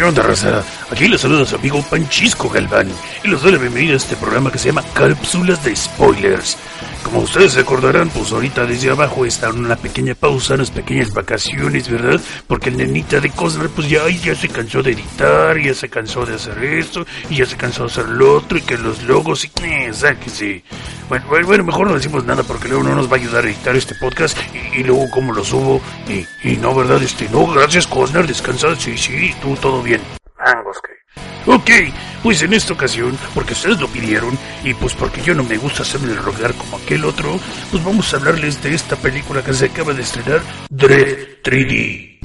¿Qué onda, Rosada? Aquí les saluda su amigo Panchisco Galván y les doy la bienvenida a este programa que se llama Cápsulas de Spoilers. Como ustedes se acordarán, pues ahorita desde abajo está en una pequeña pausa, unas pequeñas vacaciones, ¿verdad? Porque el nenita de Cosner, pues ya, ya se cansó de editar, ya se cansó de hacer esto, y ya se cansó de hacer lo otro, y que los logos, y eh, sáquese. Bueno, bueno, bueno, mejor no decimos nada porque luego no nos va a ayudar a editar este podcast, y, y luego cómo lo subo, y, y no, ¿verdad? Este, no, gracias Cosner, descansa, sí, sí, tú todo bien. Angos, que. Ok, pues en esta ocasión, porque ustedes lo pidieron y pues porque yo no me gusta hacerme rogar como aquel otro, pues vamos a hablarles de esta película que se acaba de estrenar, Dread 3D.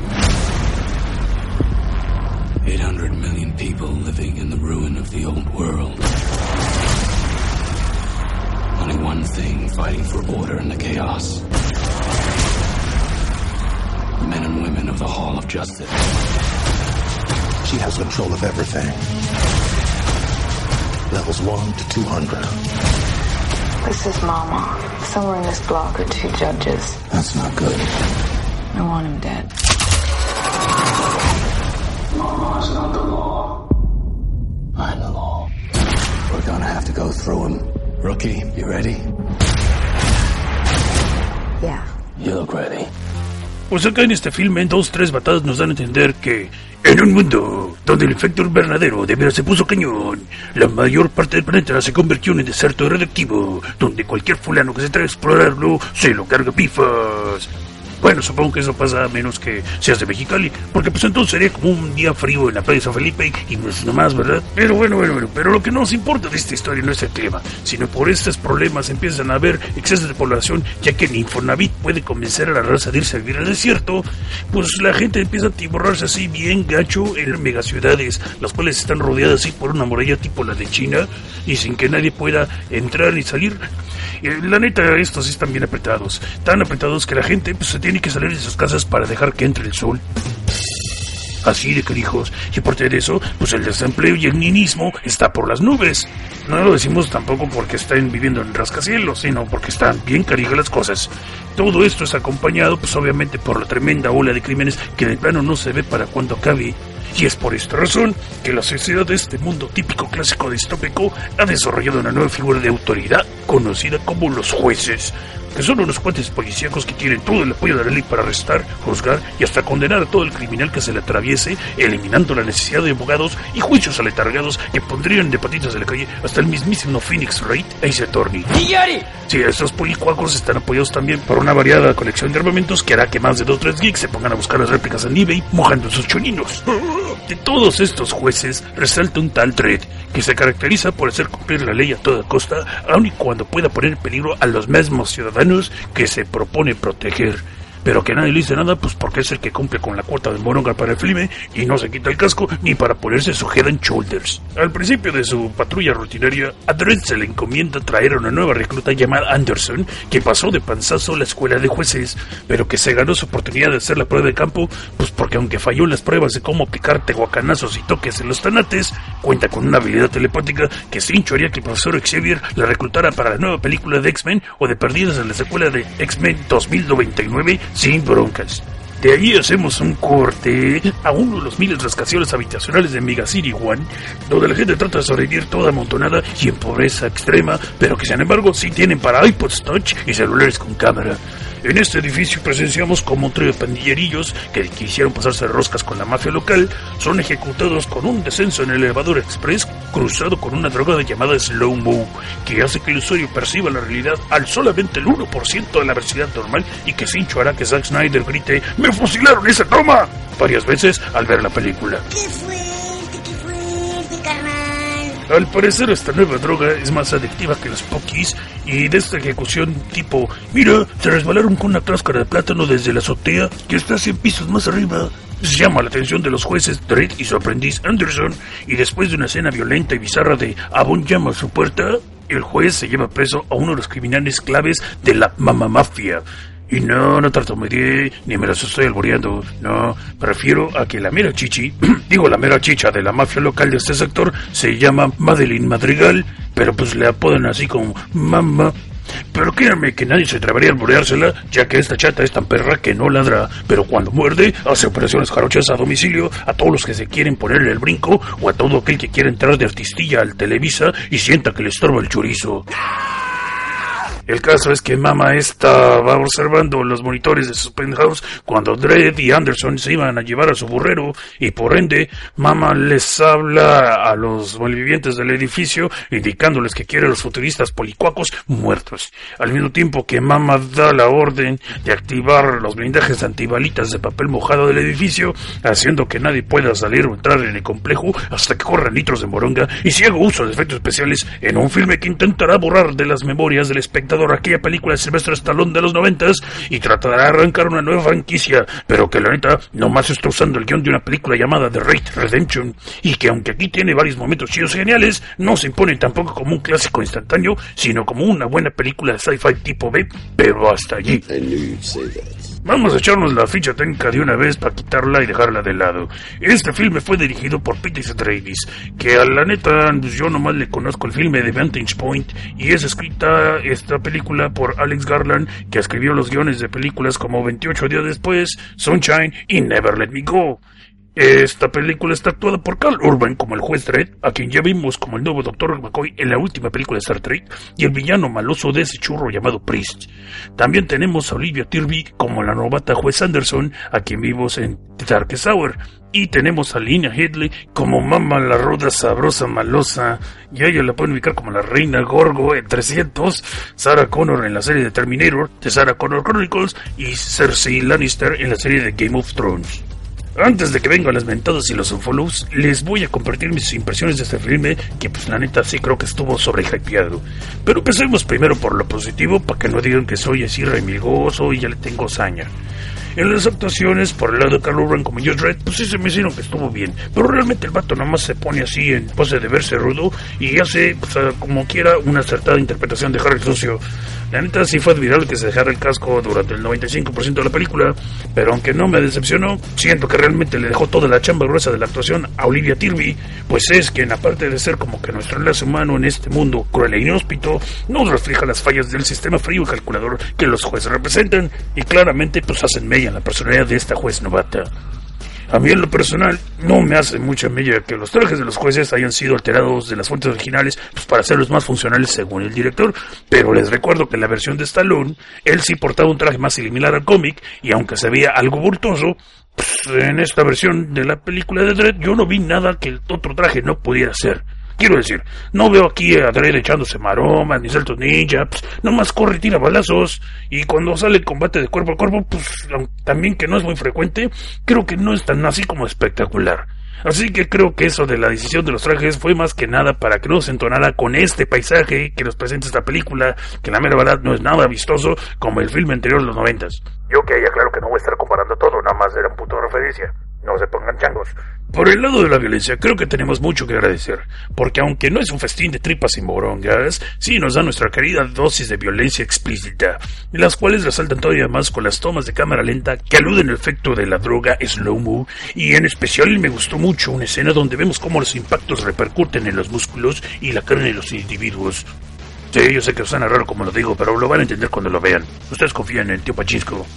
800 million people living in the ruin of the old world. Only one thing fighting for order in the chaos. Men and women of the Hall of Justice. She has control of everything. Levels 1 to 200. This is Mama. Somewhere in this block are two judges. That's not good. I want him dead. Mama is not the law. I'm the law. We're gonna have to go through him. Rookie, you ready? Yeah. You look ready. Pues acá en este filme, en dos, tres batadas nos dan a entender que en un mundo donde el efecto invernadero de veras se puso cañón, la mayor parte del planeta se convirtió en un desierto radioactivo, donde cualquier fulano que se trae a explorarlo se lo carga pifas. Bueno, supongo que eso pasa a menos que seas de Mexicali, porque pues entonces sería como un día frío en la playa de San Felipe y pues nomás, ¿verdad? Pero bueno, bueno, bueno, pero lo que nos importa de esta historia no es el clima, sino por estos problemas empiezan a haber excesos de población, ya que el Infonavit puede convencer a la raza de irse a vivir al desierto, pues la gente empieza a tiborrarse así bien gacho en megaciudades, las cuales están rodeadas así por una muralla tipo la de China y sin que nadie pueda entrar ni salir. Y la neta, estos sí están bien apretados, tan apretados que la gente pues, se tiene que salir de sus casas para dejar que entre el sol. Así de carijos. Y aparte de eso, pues el desempleo y el ninismo está por las nubes. No lo decimos tampoco porque estén viviendo en rascacielos, sino porque están bien carijas las cosas. Todo esto es acompañado, pues obviamente, por la tremenda ola de crímenes que de plano no se ve para cuando acabe. Y es por esta razón que la sociedad de este mundo típico clásico distópico ha desarrollado una nueva figura de autoridad conocida como los jueces que son unos cuates policíacos que tienen todo el apoyo de la ley para arrestar, juzgar y hasta condenar a todo el criminal que se le atraviese, eliminando la necesidad de abogados y juicios aletargados que pondrían de patitas de la calle hasta el mismísimo Phoenix Wright Ace Attorney. Sí, estos policuacos están apoyados también por una variada colección de armamentos que hará que más de dos o tres geeks se pongan a buscar las réplicas en eBay mojando sus choninos. De todos estos jueces resalta un tal Dredd que se caracteriza por hacer cumplir la ley a toda costa, aun y cuando pueda poner en peligro a los mismos ciudadanos que se propone proteger. Pero que nadie le dice nada, pues porque es el que cumple con la cuota de moronga para el filme y no se quita el casco ni para ponerse su head and shoulders. Al principio de su patrulla rutinaria, a Dredd se le encomienda traer a una nueva recluta llamada Anderson, que pasó de panzazo a la escuela de jueces, pero que se ganó su oportunidad de hacer la prueba de campo, pues porque aunque falló las pruebas de cómo aplicar tehuacanazos y toques en los tanates, cuenta con una habilidad telepática que Cincho haría que el profesor Xavier la reclutara para la nueva película de X-Men o de perdidas en la secuela de X-Men 2099 sin broncas. De ahí hacemos un corte a uno de los miles de rascacielos habitacionales de Mega City One, donde la gente trata de sobrevivir toda amontonada y en pobreza extrema, pero que sin embargo sí tienen para iPods Touch y celulares con cámara. En este edificio presenciamos como un trío de pandillerillos que quisieron pasarse roscas con la mafia local son ejecutados con un descenso en el elevador express cruzado con una droga llamada Slow Mo, que hace que el usuario perciba la realidad al solamente el 1% de la velocidad normal y que Cincho hará que Zack Snyder grite ¡Me fusilaron esa toma! varias veces al ver la película. ¡Qué carnal! Al parecer esta nueva droga es más adictiva que los pokis y de esta ejecución tipo, mira, se resbalaron con una cáscara de plátano desde la azotea que está 100 pisos más arriba. Llama la atención de los jueces Dredd y su aprendiz Anderson y después de una escena violenta y bizarra de Avon llama a su puerta, el juez se lleva preso a uno de los criminales claves de la mama mafia. Y no, no tartamudeé, ni me las estoy alboreando. No, me refiero a que la mera chichi, digo la mera chicha de la mafia local de este sector, se llama Madeline Madrigal, pero pues le apodan así como Mamá. Pero créanme que nadie se atrevería a alboreársela, ya que esta chata es tan perra que no ladra, pero cuando muerde, hace operaciones jarochas a domicilio a todos los que se quieren ponerle el brinco o a todo aquel que quiere entrar de artistilla al Televisa y sienta que le estorba el chorizo. El caso es que Mama estaba observando los monitores de su penthouse cuando Dredd y Anderson se iban a llevar a su burrero y por ende Mama les habla a los malvivientes del edificio indicándoles que quiere los futuristas policuacos muertos. Al mismo tiempo que Mama da la orden de activar los blindajes antibalitas de papel mojado del edificio, haciendo que nadie pueda salir o entrar en el complejo hasta que corran litros de moronga y si hago uso de efectos especiales en un filme que intentará borrar de las memorias del espectador aquella película de Silvestre Stallone de los noventas y tratará de arrancar una nueva franquicia, pero que la neta nomás está usando el guion de una película llamada The Raid Redemption y que aunque aquí tiene varios momentos chidos geniales, no se impone tampoco como un clásico instantáneo, sino como una buena película de sci-fi tipo B, pero hasta allí. Vamos a echarnos la ficha técnica de una vez para quitarla y dejarla de lado. Este filme fue dirigido por Peter Travis, que a la neta pues, yo nomás le conozco el filme de Vantage Point y es escrita esta película por Alex Garland, que escribió los guiones de películas como 28 días después, Sunshine y Never Let Me Go. Esta película está actuada por Carl Urban como el juez Dredd, a quien ya vimos como el nuevo Dr. McCoy en la última película de Star Trek, y el villano maloso de ese churro llamado Priest. También tenemos a Olivia Tirby como la novata juez Anderson, a quien vimos en The Darkest Hour. Y tenemos a Lina Headley como Mama la Ruda Sabrosa Malosa, y a ella la pueden ubicar como la Reina Gorgo en 300, Sarah Connor en la serie de Terminator, The Sarah Connor Chronicles, y Cersei Lannister en la serie de Game of Thrones. Antes de que vengan las mentadas y los unfollows, les voy a compartir mis impresiones de este filme, que pues la neta sí creo que estuvo sobrehypeado. Pero empecemos primero por lo positivo, para que no digan que soy así remilgoso y ya le tengo saña. En las actuaciones, por el lado de Carl Urban como Josh Red, pues sí se me hicieron que estuvo bien. Pero realmente el vato nada más se pone así en pose de verse rudo y hace, pues, como quiera, una acertada interpretación de Harry Sucio. La neta sí fue admirable que se dejara el casco durante el 95% de la película, pero aunque no me decepcionó, siento que realmente le dejó toda la chamba gruesa de la actuación a Olivia Tirby, pues es quien aparte de ser como que nuestro enlace humano en este mundo cruel e inhóspito, nos refleja las fallas del sistema frío y calculador que los jueces representan y claramente pues hacen mella en la personalidad de esta juez novata. A mí en lo personal no me hace mucha mella que los trajes de los jueces hayan sido alterados de las fuentes originales pues, para hacerlos más funcionales según el director, pero les recuerdo que en la versión de Stallone él sí portaba un traje más similar al cómic y aunque se veía algo bultoso, pues, en esta versión de la película de Dredd yo no vi nada que el otro traje no pudiera hacer. Quiero decir, no veo aquí a Dredd echándose maromas ni saltos ninja, pues nomás corre y tira balazos. Y cuando sale el combate de cuerpo a cuerpo, pues también que no es muy frecuente, creo que no es tan así como espectacular. Así que creo que eso de la decisión de los trajes fue más que nada para que no se entonara con este paisaje que nos presenta esta película, que la mera verdad no es nada vistoso como el filme anterior de los noventas. Yo que haya claro que no voy a estar comparando todo, nada más era un punto de referencia. No se pongan changos. Por el lado de la violencia, creo que tenemos mucho que agradecer, porque aunque no es un festín de tripas y morongas, sí nos da nuestra querida dosis de violencia explícita, las cuales resaltan todavía más con las tomas de cámara lenta que aluden al efecto de la droga slow-mo, y en especial me gustó mucho una escena donde vemos cómo los impactos repercuten en los músculos y la carne de los individuos. Sí, yo sé que suena raro como lo digo, pero lo van a entender cuando lo vean. Ustedes confían en el tío Pachisco.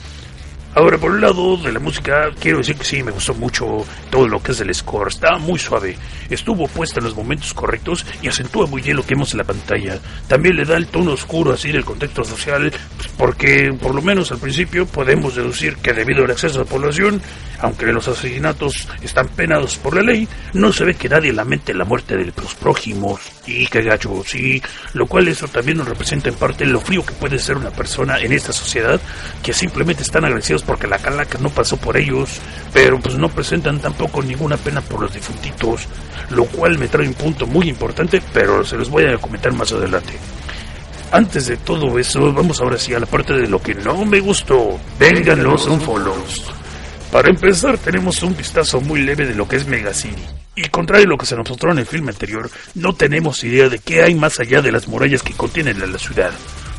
Ahora, por el lado de la música, quiero decir que sí, me gustó mucho todo lo que es el score. Está muy suave, estuvo puesta en los momentos correctos y acentúa muy bien lo que vemos en la pantalla. También le da el tono oscuro así del contexto social, pues, porque por lo menos al principio podemos deducir que debido al exceso de población, aunque los asesinatos están penados por la ley, no se ve que nadie lamente la muerte de los prójimos. Y que gacho, sí, lo cual eso también nos representa en parte lo frío que puede ser una persona en esta sociedad, que simplemente están agradecidos porque la calaca no pasó por ellos, pero pues no presentan tampoco ninguna pena por los difuntitos, lo cual me trae un punto muy importante, pero se los voy a comentar más adelante. Antes de todo eso, vamos ahora sí a la parte de lo que no me gustó. Vengan los unfollows. Para empezar, tenemos un vistazo muy leve de lo que es Mega City. Y contrario a lo que se nos mostró en el filme anterior, no tenemos idea de qué hay más allá de las murallas que contienen la ciudad.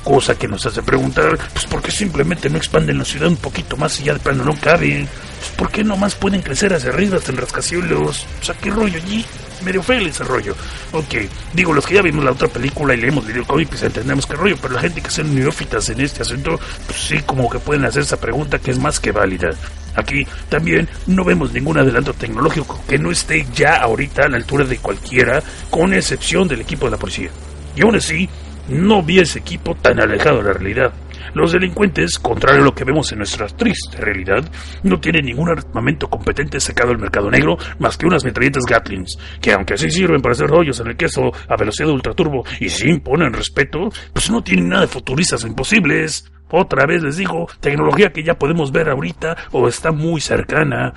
Cosa que nos hace preguntar, pues ¿por qué simplemente no expanden la ciudad un poquito más y ya de plano no caben? Pues ¿por qué no más pueden crecer hacia arriba el rascacielos? O sea, ¿qué rollo allí? medio feo ese rollo. Ok, digo, los que ya vimos la otra película y leemos video cómic, pues entendemos qué rollo, pero la gente que son neófitas en este asunto, pues sí, como que pueden hacer esa pregunta que es más que válida. Aquí también no vemos ningún adelanto tecnológico que no esté ya ahorita a la altura de cualquiera, con excepción del equipo de la policía. Y aún así, no vi ese equipo tan alejado de la realidad. Los delincuentes, contrario a lo que vemos en nuestra triste realidad, no tienen ningún armamento competente sacado del mercado negro más que unas metralletas Gatlings, que aunque sí sirven para hacer rollos en el queso a velocidad ultraturbo y sí imponen respeto, pues no tienen nada de futuristas imposibles. Otra vez les digo, tecnología que ya podemos ver ahorita o está muy cercana.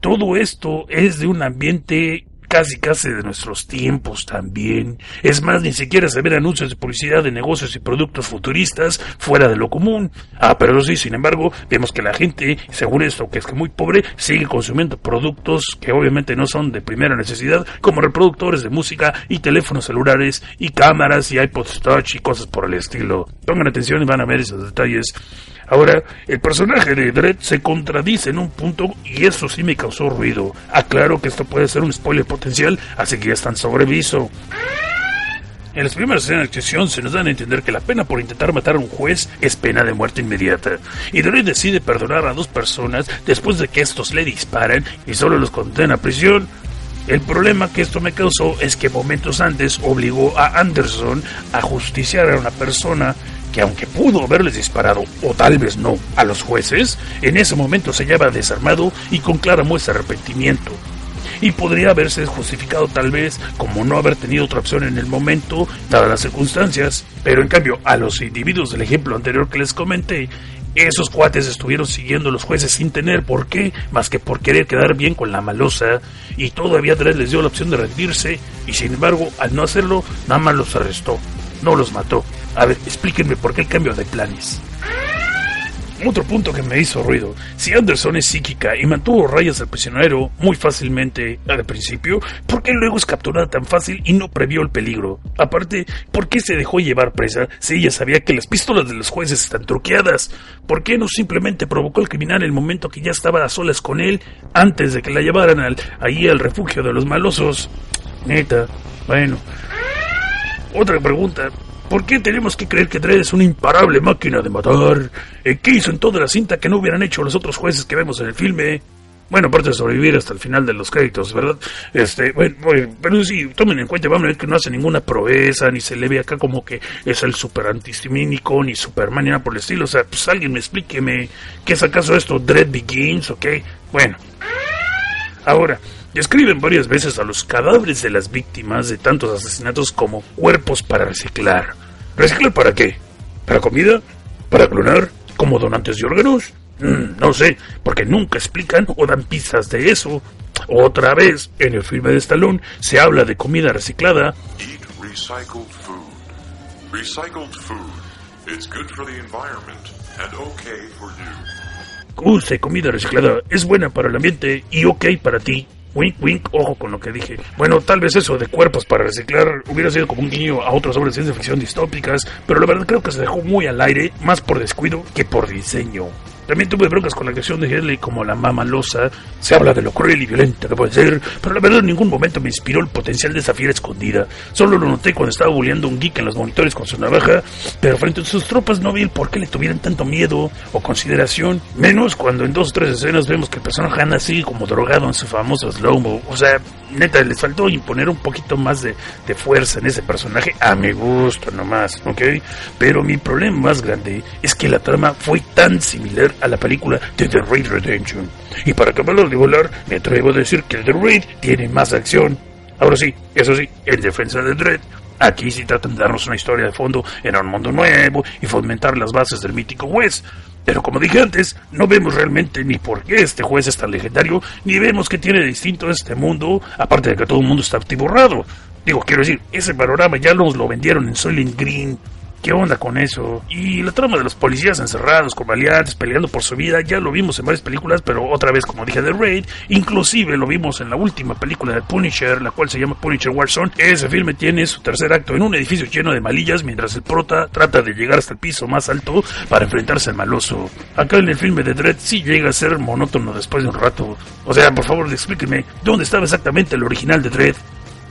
Todo esto es de un ambiente casi casi de nuestros tiempos también. Es más, ni siquiera se ven anuncios de publicidad de negocios y productos futuristas fuera de lo común. Ah, pero sí, sin embargo, vemos que la gente, según esto, que es muy pobre, sigue consumiendo productos que obviamente no son de primera necesidad, como reproductores de música y teléfonos celulares y cámaras y iPods Touch y cosas por el estilo. Pongan atención y van a ver esos detalles. Ahora, el personaje de Dredd se contradice en un punto y eso sí me causó ruido. Aclaro que esto puede ser un spoiler potencial, así que ya están sobreviso. En las primeras escenas de acción se nos dan a entender que la pena por intentar matar a un juez es pena de muerte inmediata. Y Dredd decide perdonar a dos personas después de que estos le disparan y solo los condena a prisión. El problema que esto me causó es que momentos antes obligó a Anderson a justiciar a una persona que aunque pudo haberles disparado, o tal vez no, a los jueces, en ese momento se hallaba desarmado y con clara muestra de arrepentimiento. Y podría haberse justificado tal vez como no haber tenido otra opción en el momento, dadas las circunstancias, pero en cambio a los individuos del ejemplo anterior que les comenté, esos cuates estuvieron siguiendo a los jueces sin tener por qué, más que por querer quedar bien con la malosa, y todavía Dredd les dio la opción de rendirse, y sin embargo, al no hacerlo, nada más los arrestó, no los mató. A ver, explíquenme por qué el cambio de planes. Otro punto que me hizo ruido. Si Anderson es psíquica y mantuvo rayas al prisionero muy fácilmente al principio, ¿por qué luego es capturada tan fácil y no previó el peligro? Aparte, ¿por qué se dejó llevar presa si ella sabía que las pistolas de los jueces están truqueadas? ¿Por qué no simplemente provocó al criminal el momento que ya estaba a solas con él antes de que la llevaran al, ahí al refugio de los malosos? Neta, bueno. Otra pregunta, ¿Por qué tenemos que creer que Dredd es una imparable máquina de matar? ¿Qué hizo en toda la cinta que no hubieran hecho los otros jueces que vemos en el filme? Bueno, aparte de sobrevivir hasta el final de los créditos, ¿verdad? Este, bueno, pero sí, tomen en cuenta, vamos a ver que no hace ninguna proeza, ni se le ve acá como que es el super antistimínico, ni Superman, ni nada por el estilo. O sea, pues alguien me explíqueme, ¿qué es acaso esto? ¿Dread Begins o qué? Bueno. Ahora, Describen varias veces a los cadáveres de las víctimas de tantos asesinatos como cuerpos para reciclar. ¿Reciclar para qué? ¿Para comida? ¿Para clonar? ¿Como donantes de órganos? Mm, no sé, porque nunca explican o dan pistas de eso. Otra vez, en el filme de Stallone se habla de comida reciclada. Eat recycled food. Recycled food. It's good for the environment and okay for you. Use comida reciclada. Es buena para el ambiente y ok para ti. Wink, wink, ojo con lo que dije. Bueno, tal vez eso de cuerpos para reciclar hubiera sido como un guiño a otras obras de ciencia ficción distópicas, pero la verdad creo que se dejó muy al aire, más por descuido que por diseño. También tuve broncas con la creación de Hedley como la mamalosa. Se habla de lo cruel y violenta que puede ser, pero la verdad en ningún momento me inspiró el potencial de esa fiera escondida. Solo lo noté cuando estaba bulleando un geek en los monitores con su navaja, pero frente a sus tropas no vi el por qué le tuvieran tanto miedo o consideración, menos cuando en dos o tres escenas vemos que el personaje anda así como drogado en su famoso slow-mo. O sea, neta, les faltó imponer un poquito más de, de fuerza en ese personaje, a mi gusto nomás, ¿ok? Pero mi problema más grande es que la trama fue tan similar a la película de The Raid Redemption. Y para acabarlo de volar, me atrevo a decir que The Raid tiene más acción. Ahora sí, eso sí, en defensa de Dread, aquí sí tratan de darnos una historia de fondo en un mundo nuevo y fomentar las bases del mítico West. Pero como dije antes, no vemos realmente ni por qué este juez es tan legendario, ni vemos qué tiene de distinto este mundo, aparte de que todo el mundo está atiborrado. Digo, quiero decir, ese panorama ya nos lo vendieron en Soylent Green. ¿Qué onda con eso? Y la trama de los policías encerrados con maleantes peleando por su vida ya lo vimos en varias películas, pero otra vez como dije de Raid, inclusive lo vimos en la última película de Punisher, la cual se llama Punisher Warzone. Ese filme tiene su tercer acto en un edificio lleno de malillas mientras el prota trata de llegar hasta el piso más alto para enfrentarse al maloso. Acá en el filme de Dread sí llega a ser monótono después de un rato. O sea, por favor, explíqueme, ¿dónde estaba exactamente el original de Dread?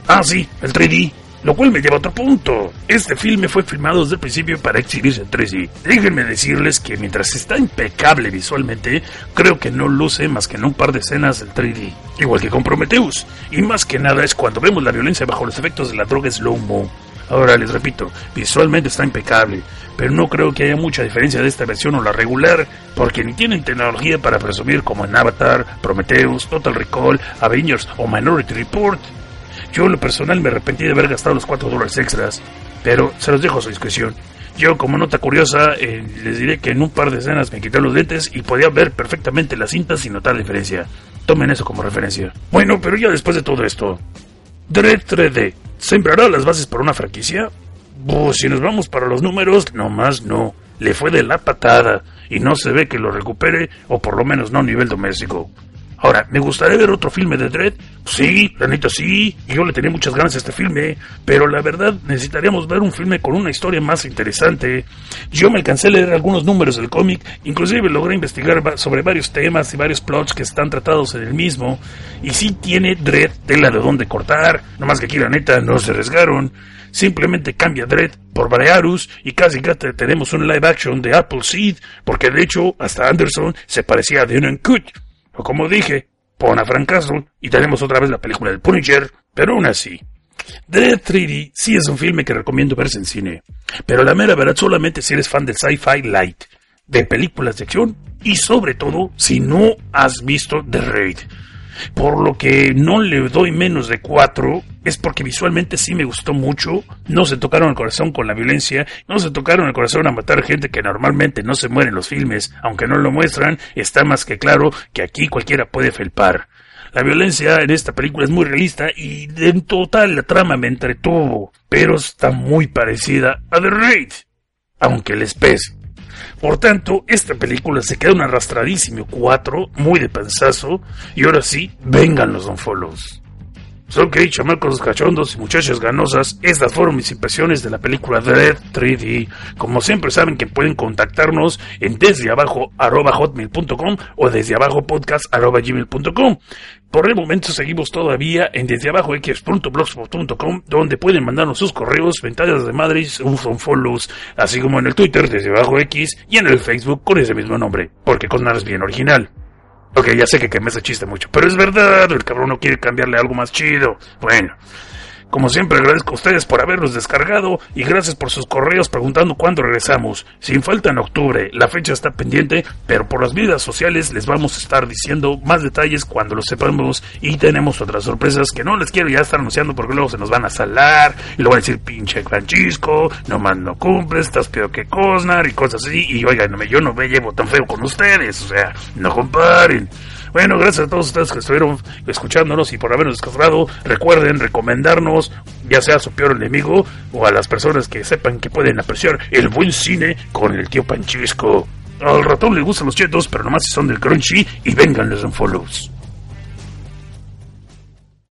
Ah, sí, el 3D. Lo cual me lleva a otro punto. Este filme fue filmado desde el principio para exhibirse en 3D. Déjenme decirles que mientras está impecable visualmente, creo que no luce más que en un par de escenas en 3D. Igual que con Prometheus. Y más que nada es cuando vemos la violencia bajo los efectos de la droga slow-mo. Ahora les repito, visualmente está impecable, pero no creo que haya mucha diferencia de esta versión o la regular, porque ni tienen tecnología para presumir como en Avatar, Prometheus, Total Recall, Avengers o Minority Report. Yo en lo personal me arrepentí de haber gastado los 4 dólares extras, pero se los dejo a su discreción. Yo, como nota curiosa, eh, les diré que en un par de escenas me quité los lentes y podía ver perfectamente las cintas sin notar diferencia. Tomen eso como referencia. Bueno, pero ya después de todo esto, Dread 3D, ¿sembrará las bases para una franquicia? Pues si nos vamos para los números, nomás no. Le fue de la patada y no se ve que lo recupere, o por lo menos no a nivel doméstico. Ahora, ¿me gustaría ver otro filme de Dredd? Sí, la neta sí, yo le tenía muchas ganas a este filme, pero la verdad necesitaríamos ver un filme con una historia más interesante. Yo me alcancé a leer algunos números del cómic, inclusive logré investigar sobre varios temas y varios plots que están tratados en el mismo, y sí tiene Dredd tela de dónde cortar, nomás que aquí la neta no se arriesgaron. Simplemente cambia Dredd por Barearus y casi casi tenemos un live action de Apple Seed, porque de hecho hasta Anderson se parecía a Denon Cut. Como dije, pon a Frank Castle y tenemos otra vez la película del Punisher, pero aún así. Dread 3D sí es un filme que recomiendo verse en cine, pero la mera verdad solamente si eres fan del sci-fi light, de películas de acción y sobre todo si no has visto The Raid. Por lo que no le doy menos de 4 es porque visualmente sí me gustó mucho. No se tocaron el corazón con la violencia, no se tocaron el corazón a matar gente que normalmente no se muere en los filmes, aunque no lo muestran, está más que claro que aquí cualquiera puede felpar. La violencia en esta película es muy realista y en total la trama me entretuvo, pero está muy parecida a The Raid, aunque les pese. Por tanto, esta película se queda un arrastradísimo 4, muy de pensazo, y ahora sí, vengan los follows. Son que chamacos cachondos y muchachas ganosas, estas fueron mis impresiones de la película Dread 3D. Como siempre saben que pueden contactarnos en desde abajo hotmail.com o desde abajo podcast gmail.com. Por el momento seguimos todavía en desde abajo x.blogspot.com donde pueden mandarnos sus correos, ventanas de madres, un follows, así como en el Twitter desde abajo x y en el Facebook con ese mismo nombre, porque con nada es bien original. Ok, ya sé que quemé ese chiste mucho, pero es verdad, el cabrón no quiere cambiarle algo más chido. Bueno, como siempre agradezco a ustedes por haberlos descargado y gracias por sus correos preguntando cuándo regresamos. Sin falta en octubre, la fecha está pendiente, pero por las vidas sociales les vamos a estar diciendo más detalles cuando lo sepamos y tenemos otras sorpresas que no les quiero ya estar anunciando porque luego se nos van a salar y luego van a decir pinche Francisco, nomás no cumples, estás peor que Cosnar y cosas así y oigan, yo no me llevo tan feo con ustedes, o sea, no comparen. Bueno, gracias a todos ustedes que estuvieron escuchándonos y por habernos descargado. Recuerden recomendarnos, ya sea a su peor enemigo o a las personas que sepan que pueden apreciar el buen cine con el tío Panchisco. Al ratón le gustan los chetos, pero nomás si son del crunchy y vengan los follows.